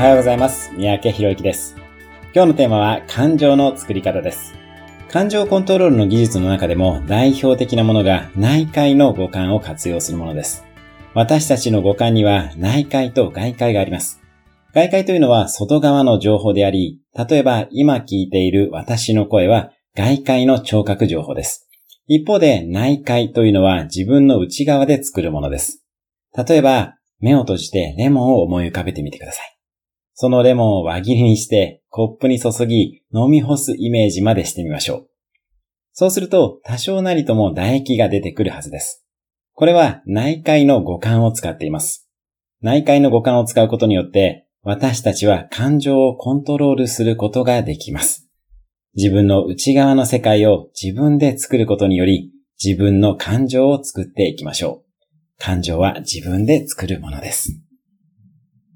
はようございます。三宅博之です。今日のテーマは感情の作り方です。感情コントロールの技術の中でも代表的なものが内界の五感を活用するものです。私たちの五感には内界と外界があります。外界というのは外側の情報であり、例えば今聞いている私の声は外界の聴覚情報です。一方で内界というのは自分の内側で作るものです。例えば目を閉じてレモンを思い浮かべてみてください。そのレモンを輪切りにしてコップに注ぎ飲み干すイメージまでしてみましょう。そうすると多少なりとも唾液が出てくるはずです。これは内界の五感を使っています。内界の五感を使うことによって私たちは感情をコントロールすることができます。自分の内側の世界を自分で作ることにより自分の感情を作っていきましょう。感情は自分で作るものです。